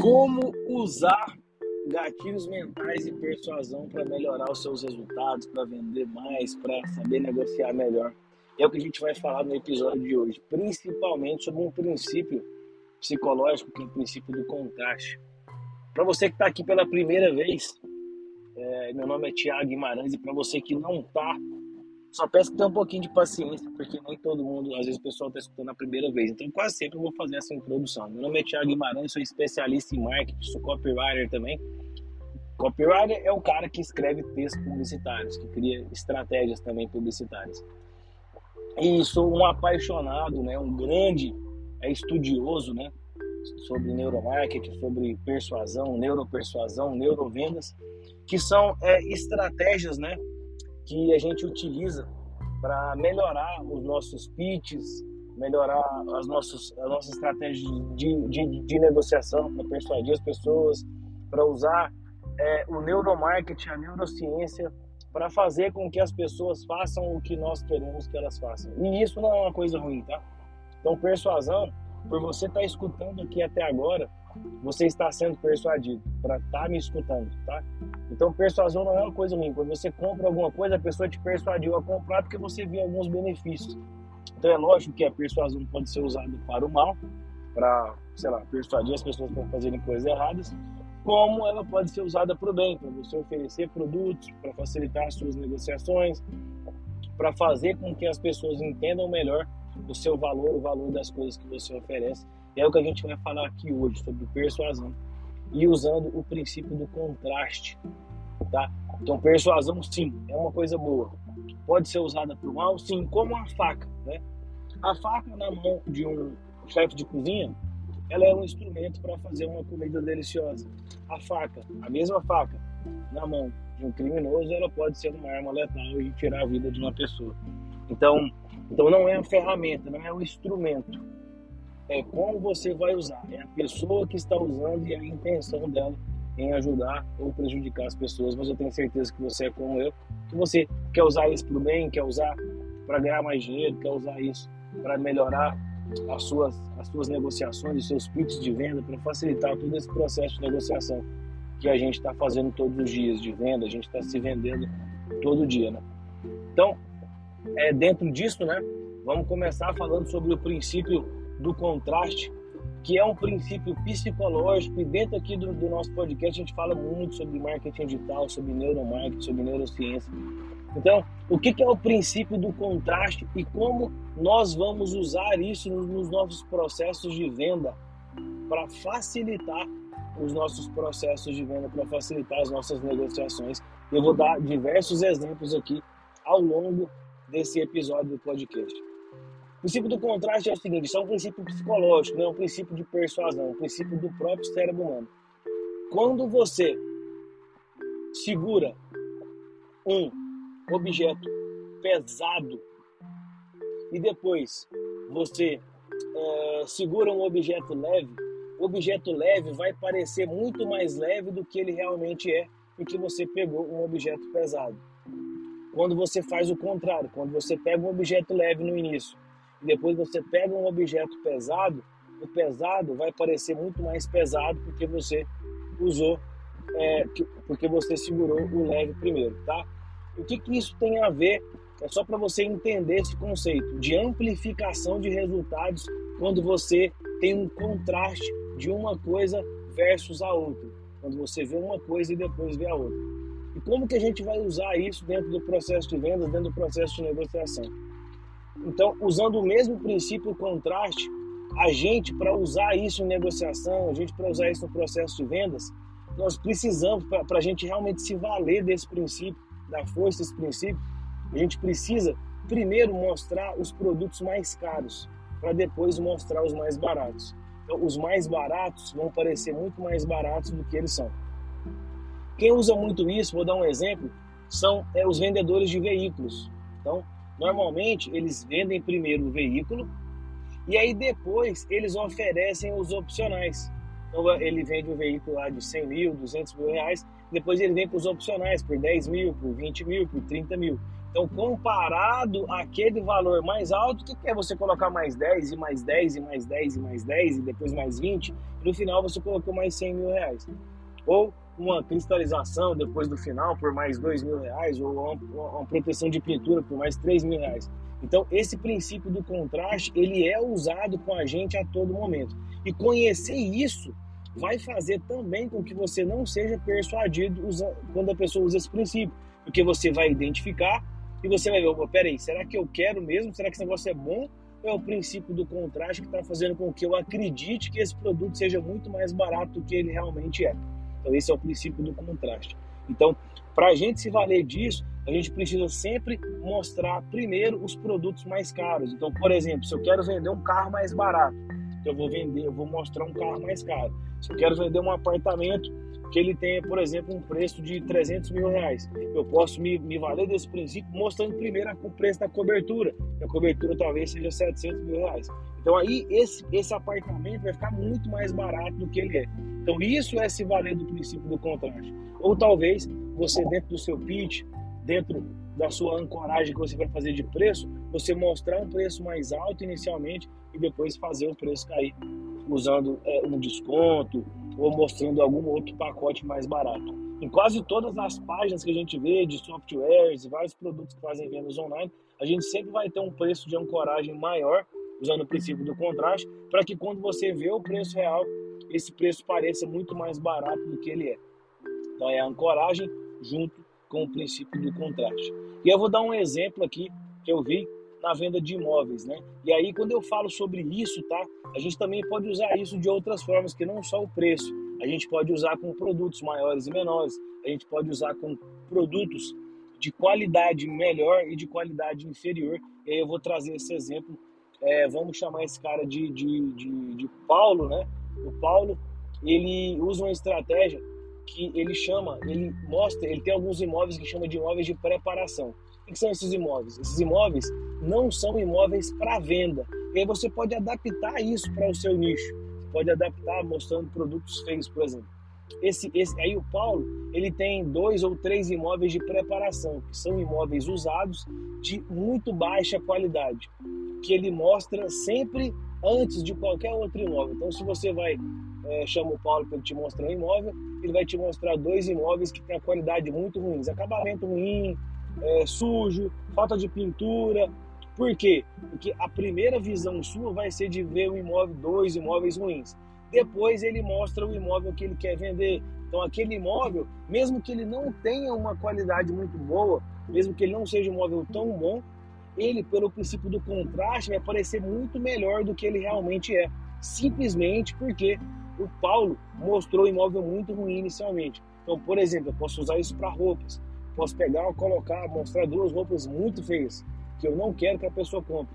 Como usar gatilhos mentais e persuasão para melhorar os seus resultados, para vender mais, para saber negociar melhor. É o que a gente vai falar no episódio de hoje, principalmente sobre um princípio psicológico, que é o princípio do contraste. Para você que está aqui pela primeira vez, é, meu nome é Tiago Guimarães e para você que não está só peço que tenha um pouquinho de paciência, porque nem todo mundo, às vezes o pessoal está escutando a primeira vez. Então, quase sempre eu vou fazer essa introdução. Meu nome é Thiago Guimarães, sou especialista em marketing, sou copywriter também. Copywriter é o cara que escreve textos publicitários, que cria estratégias também publicitárias. E sou um apaixonado, né, um grande é, estudioso, né, sobre neuromarketing, sobre persuasão, neuropersuasão, neurovendas, que são é, estratégias, né, que a gente utiliza para melhorar os nossos pitches, melhorar as nossas, as nossas estratégias de, de, de negociação, para persuadir as pessoas, para usar é, o neuromarketing, a neurociência, para fazer com que as pessoas façam o que nós queremos que elas façam. E isso não é uma coisa ruim, tá? Então, persuasão, por você estar tá escutando aqui até agora, você está sendo persuadido para estar tá me escutando, tá? Então, persuasão não é uma coisa ruim. Quando você compra alguma coisa, a pessoa te persuadiu a comprar porque você viu alguns benefícios. Então, é lógico que a persuasão pode ser usada para o mal, para, sei lá, persuadir as pessoas para fazerem coisas erradas, como ela pode ser usada para o bem, para você oferecer produtos, para facilitar as suas negociações, para fazer com que as pessoas entendam melhor o seu valor, o valor das coisas que você oferece é o que a gente vai falar aqui hoje sobre persuasão e usando o princípio do contraste, tá? Então, persuasão, sim, é uma coisa boa. Pode ser usada para o mal, sim, como a faca, né? A faca na mão de um chefe de cozinha, ela é um instrumento para fazer uma comida deliciosa. A faca, a mesma faca, na mão de um criminoso, ela pode ser uma arma letal e tirar a vida de uma pessoa. Então, então não é a ferramenta, não é o instrumento é como você vai usar, é a pessoa que está usando e a intenção dela em ajudar ou prejudicar as pessoas. Mas eu tenho certeza que você é como eu, que você quer usar isso para o bem, quer usar para ganhar mais dinheiro, quer usar isso para melhorar as suas, as suas negociações, os seus pitches de venda, para facilitar todo esse processo de negociação que a gente está fazendo todos os dias de venda, a gente está se vendendo todo dia, né? Então, é, dentro disso, né, vamos começar falando sobre o princípio do contraste, que é um princípio psicológico, e dentro aqui do, do, nosso podcast a gente fala muito sobre marketing digital, sobre neuromarketing, sobre neurociência. Então, o que, que é o princípio do contraste e como nós vamos usar isso nos, nos nossos processos de venda para facilitar os nossos processos de venda, para facilitar as nossas negociações. Eu vou dar diversos exemplos aqui ao longo desse episódio do podcast. O princípio do contraste é o seguinte: isso é um princípio psicológico, não é um princípio de persuasão, é um princípio do próprio cérebro humano. Quando você segura um objeto pesado e depois você é, segura um objeto leve, o objeto leve vai parecer muito mais leve do que ele realmente é, porque você pegou um objeto pesado. Quando você faz o contrário, quando você pega um objeto leve no início e depois você pega um objeto pesado, o pesado vai parecer muito mais pesado porque você usou, é, porque você segurou o leve primeiro, tá? O que, que isso tem a ver? É só para você entender esse conceito de amplificação de resultados quando você tem um contraste de uma coisa versus a outra. Quando você vê uma coisa e depois vê a outra. E como que a gente vai usar isso dentro do processo de vendas, dentro do processo de negociação? Então, usando o mesmo princípio contraste, a gente, para usar isso em negociação, a gente, para usar isso no processo de vendas, nós precisamos, para a gente realmente se valer desse princípio, da força desse princípio, a gente precisa primeiro mostrar os produtos mais caros, para depois mostrar os mais baratos. Então, os mais baratos vão parecer muito mais baratos do que eles são. Quem usa muito isso, vou dar um exemplo, são é, os vendedores de veículos. Então, Normalmente eles vendem primeiro o veículo e aí depois eles oferecem os opcionais. Então ele vende o veículo lá de 100 mil, 200 mil reais, depois ele vem com os opcionais por 10 mil, por 20 mil, por 30 mil. Então, comparado àquele valor mais alto, o que é você colocar mais 10 e mais 10 e mais 10 e mais 10 e depois mais 20? E no final você colocou mais 100 mil reais. Ou uma cristalização depois do final por mais 2 mil reais, ou uma, proteção de pintura por mais 3 mil reais. Então, esse princípio do contraste, ele é usado com a gente a todo momento. E conhecer isso vai fazer também com que você não seja persuadido quando a pessoa usa esse princípio. Porque você vai identificar e você vai ver, peraí, será que eu quero mesmo? Será que esse negócio é bom? Ou é o princípio do contraste que está fazendo com que eu acredite que esse produto seja muito mais barato do que ele realmente é? Então, esse é o princípio do contraste. Então, para a gente se valer disso, a gente precisa sempre mostrar primeiro os produtos mais caros. Então, por exemplo, se eu quero vender um carro mais barato, eu vou vender, eu vou mostrar um carro mais caro. Se eu quero vender um apartamento que ele tenha, por exemplo, um preço de 300 mil reais, eu posso me, me valer desse princípio mostrando primeiro o preço da cobertura. A cobertura talvez seja 700 mil reais. Então aí esse, esse apartamento vai ficar muito mais barato do que ele é. Então isso é se valer do princípio do contraste. Ou talvez você dentro do seu pitch, dentro da sua ancoragem que você vai fazer de preço, você mostrar um preço mais alto inicialmente e depois fazer o preço cair usando é, um desconto ou mostrando algum outro pacote mais barato. Em quase todas as páginas que a gente vê de softwares e vários produtos que fazem vendas online, a gente sempre vai ter um preço de ancoragem maior, usando o princípio do contraste, para que quando você vê o preço real, esse preço pareça muito mais barato do que ele é. Então é a ancoragem junto com o princípio do contraste. E eu vou dar um exemplo aqui que eu vi na venda de imóveis, né? E aí quando eu falo sobre isso, tá? A gente também pode usar isso de outras formas, que não só o preço. A gente pode usar com produtos maiores e menores. A gente pode usar com produtos de qualidade melhor e de qualidade inferior. E aí eu vou trazer esse exemplo. É, vamos chamar esse cara de, de, de, de Paulo, né? O Paulo, ele usa uma estratégia que ele chama, ele mostra, ele tem alguns imóveis que chama de imóveis de preparação. O que são esses imóveis? Esses imóveis não são imóveis para venda. E aí você pode adaptar isso para o seu nicho. Você pode adaptar mostrando produtos feios, por exemplo. Esse, esse, aí o Paulo ele tem dois ou três imóveis de preparação, que são imóveis usados de muito baixa qualidade, que ele mostra sempre antes de qualquer outro imóvel. Então, se você vai é, chama o Paulo para ele te mostrar um imóvel, ele vai te mostrar dois imóveis que têm a qualidade muito ruim, acabamento ruim, é, sujo, falta de pintura. Por quê? Porque a primeira visão sua vai ser de ver um imóvel, dois imóveis ruins. Depois ele mostra o imóvel que ele quer vender. Então aquele imóvel, mesmo que ele não tenha uma qualidade muito boa, mesmo que ele não seja um imóvel tão bom, ele, pelo princípio do contraste, vai parecer muito melhor do que ele realmente é. Simplesmente porque o Paulo mostrou imóvel muito ruim inicialmente. Então, por exemplo, eu posso usar isso para roupas. Posso pegar, colocar, mostrar duas roupas muito feias que eu não quero que a pessoa compre.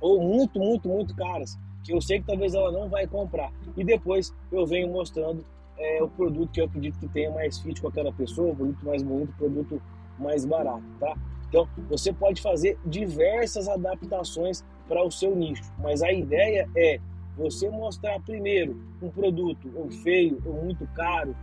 Ou muito, muito, muito caras, que eu sei que talvez ela não vai comprar. E depois eu venho mostrando é, o produto que eu acredito que tenha mais fit com aquela pessoa, produto mais bonito, produto mais barato, tá? Então, você pode fazer diversas adaptações para o seu nicho, mas a ideia é você mostrar primeiro um produto ou feio, ou muito caro,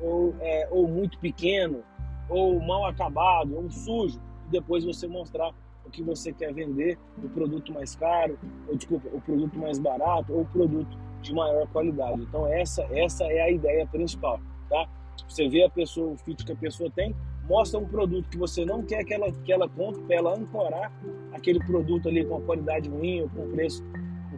ou, é, ou muito pequeno, ou mal acabado, ou sujo, e depois você mostrar o que você quer vender, o produto mais caro, ou desculpa, o produto mais barato, ou o produto de maior qualidade. Então essa, essa é a ideia principal, tá? Você vê a pessoa, o fit que a pessoa tem, mostra um produto que você não quer que ela, que ela compre, para ela ancorar aquele produto ali com qualidade ruim ou com preço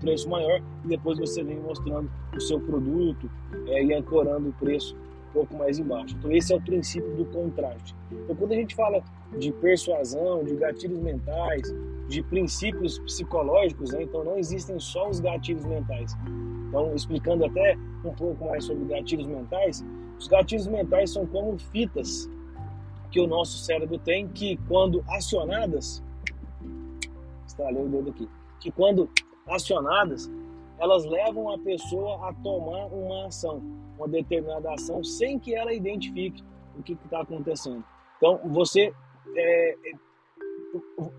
preço maior e depois você vem mostrando o seu produto é, e ancorando o preço um pouco mais embaixo. Então esse é o princípio do contraste. Então quando a gente fala de persuasão, de gatilhos mentais, de princípios psicológicos, né? então não existem só os gatilhos mentais. Então explicando até um pouco mais sobre gatilhos mentais, os gatilhos mentais são como fitas que o nosso cérebro tem que quando acionadas, estralei o dedo aqui, que quando acionadas, elas levam a pessoa a tomar uma ação, uma determinada ação, sem que ela identifique o que está acontecendo. Então, você, é, é,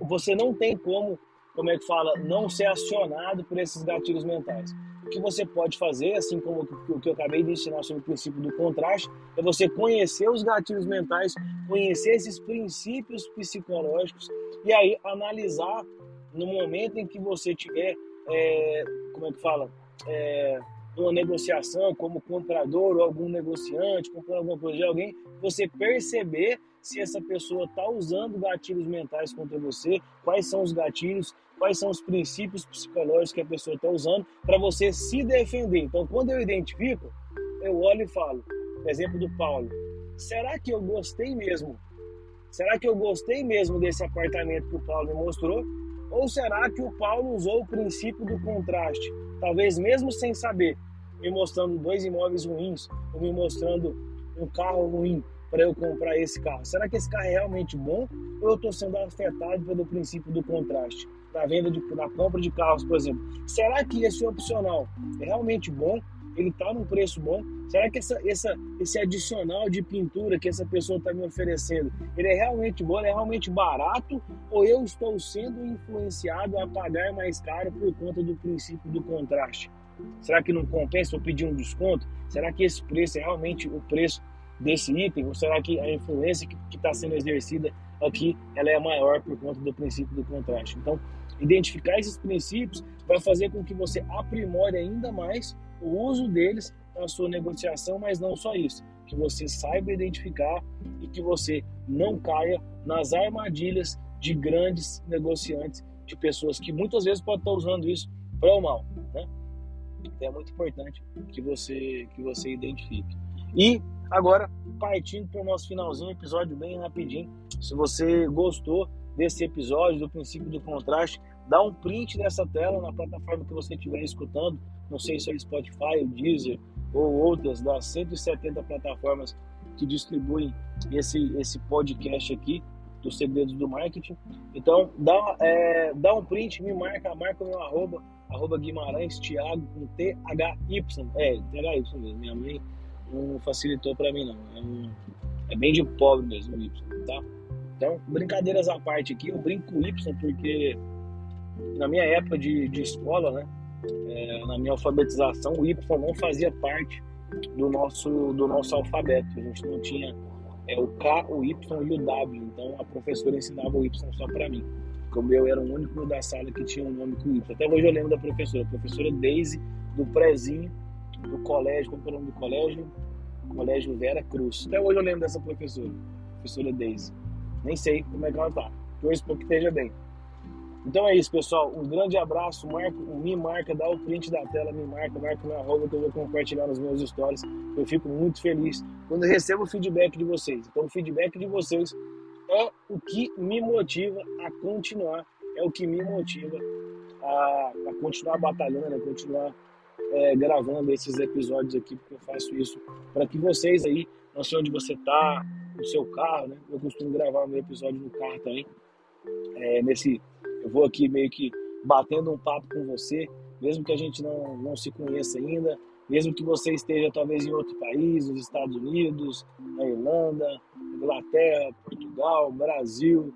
você não tem como, como é que fala, não ser acionado por esses gatilhos mentais. o que você pode fazer, assim como o que eu acabei de ensinar sobre o princípio do contraste, é você conhecer os gatilhos mentais, conhecer esses princípios psicológicos e aí analisar no momento em que você tiver, é, como é que fala, é, uma negociação como comprador ou algum negociante, comprando alguma coisa de alguém, você perceber se essa pessoa está usando gatilhos mentais contra você, quais são os gatilhos, quais são os princípios psicológicos que a pessoa está usando para você se defender. Então, quando eu identifico, eu olho e falo, exemplo do Paulo, será que eu gostei mesmo? Será que eu gostei mesmo desse apartamento que o Paulo me mostrou? Ou será que o Paulo usou o princípio do contraste? Talvez mesmo sem saber, me mostrando dois imóveis ruins, ou me mostrando um carro ruim para eu comprar esse carro. Será que esse carro é realmente bom ou eu estou sendo afetado pelo princípio do contraste? Na venda, de, na compra de carros, por exemplo. Será que esse opcional é realmente bom? Ele está num preço bom? Será que essa, essa, esse adicional de pintura que essa pessoa está me oferecendo, ele é realmente bom, é realmente barato? Ou eu estou sendo influenciado a pagar mais caro por conta do princípio do contraste? Será que não compensa eu pedir um desconto? Será que esse preço é realmente o preço desse item? Ou será que a influência que está sendo exercida aqui ela é maior por conta do princípio do contraste? Então, identificar esses princípios vai fazer com que você aprimore ainda mais o uso deles na sua negociação, mas não só isso, que você saiba identificar e que você não caia nas armadilhas de grandes negociantes, de pessoas que muitas vezes podem estar usando isso para o mal, né? Então é muito importante que você que você identifique. E agora partindo para o nosso finalzinho, episódio bem rapidinho. Se você gostou desse episódio do princípio do contraste, dá um print dessa tela na plataforma que você estiver escutando. Não sei se é o Spotify, o Deezer ou outras das 170 plataformas que distribuem esse, esse podcast aqui dos segredos do marketing. Então, dá, é, dá um print, me marca, marca o meu arroba, arroba Guimarães Thiago com T-H-Y. É, T-H-Y mesmo. Minha mãe não facilitou para mim, não. É, um, é, bem de pobre mesmo o Y, tá? Então, brincadeiras à parte aqui, eu brinco Y porque na minha época de, de escola, né? É, na minha alfabetização, o Y não fazia parte do nosso, do nosso alfabeto. A gente não tinha é, o K, o Y e o W. Então a professora ensinava o Y só para mim. Como eu era o único da sala que tinha um nome com Y. Até hoje eu lembro da professora, a professora Daisy, do prézinho, do colégio, como é o nome do colégio? Colégio Vera Cruz. Até hoje eu lembro dessa professora, professora Daisy. Nem sei como é que ela tá. Torço para que esteja bem. Então é isso, pessoal. Um grande abraço. Me marca, dá o print da tela, me marca, marca minha arroba que eu vou compartilhar nos meus stories. Eu fico muito feliz quando recebo o feedback de vocês. Então, o feedback de vocês é o que me motiva a continuar, é o que me motiva a, a continuar batalhando, a continuar é, gravando esses episódios aqui, porque eu faço isso para que vocês aí, não sei onde você está, no seu carro, né? Eu costumo gravar meu episódio no carro também. É, nesse eu vou aqui meio que batendo um papo com você, mesmo que a gente não, não se conheça ainda, mesmo que você esteja talvez em outro país, nos Estados Unidos, na Irlanda, Inglaterra, Portugal, Brasil,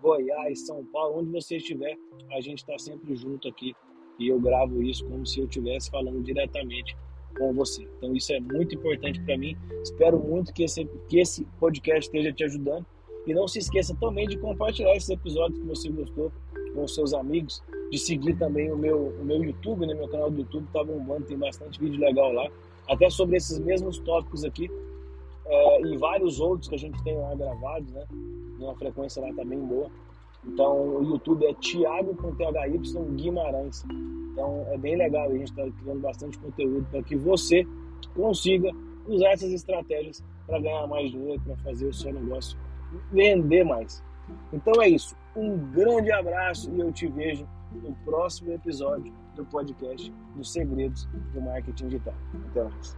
Goiás, São Paulo, onde você estiver, a gente está sempre junto aqui e eu gravo isso como se eu estivesse falando diretamente com você. Então isso é muito importante para mim. Espero muito que esse, que esse podcast esteja te ajudando. E não se esqueça também de compartilhar esses episódios que você gostou com os seus amigos, de seguir também o meu, o meu YouTube, né? Meu canal do YouTube tá bombando, tem bastante vídeo legal lá. Até sobre esses mesmos tópicos aqui é, e vários outros que a gente tem lá gravados, né? Uma frequência lá tá bem boa. Então o YouTube é Thiago com THY Guimarães. Então é bem legal, a gente está criando bastante conteúdo para que você consiga usar essas estratégias para ganhar mais dinheiro, para fazer o seu negócio vender mais. Então é isso. Um grande abraço e eu te vejo no próximo episódio do podcast dos segredos do marketing digital. Até mais.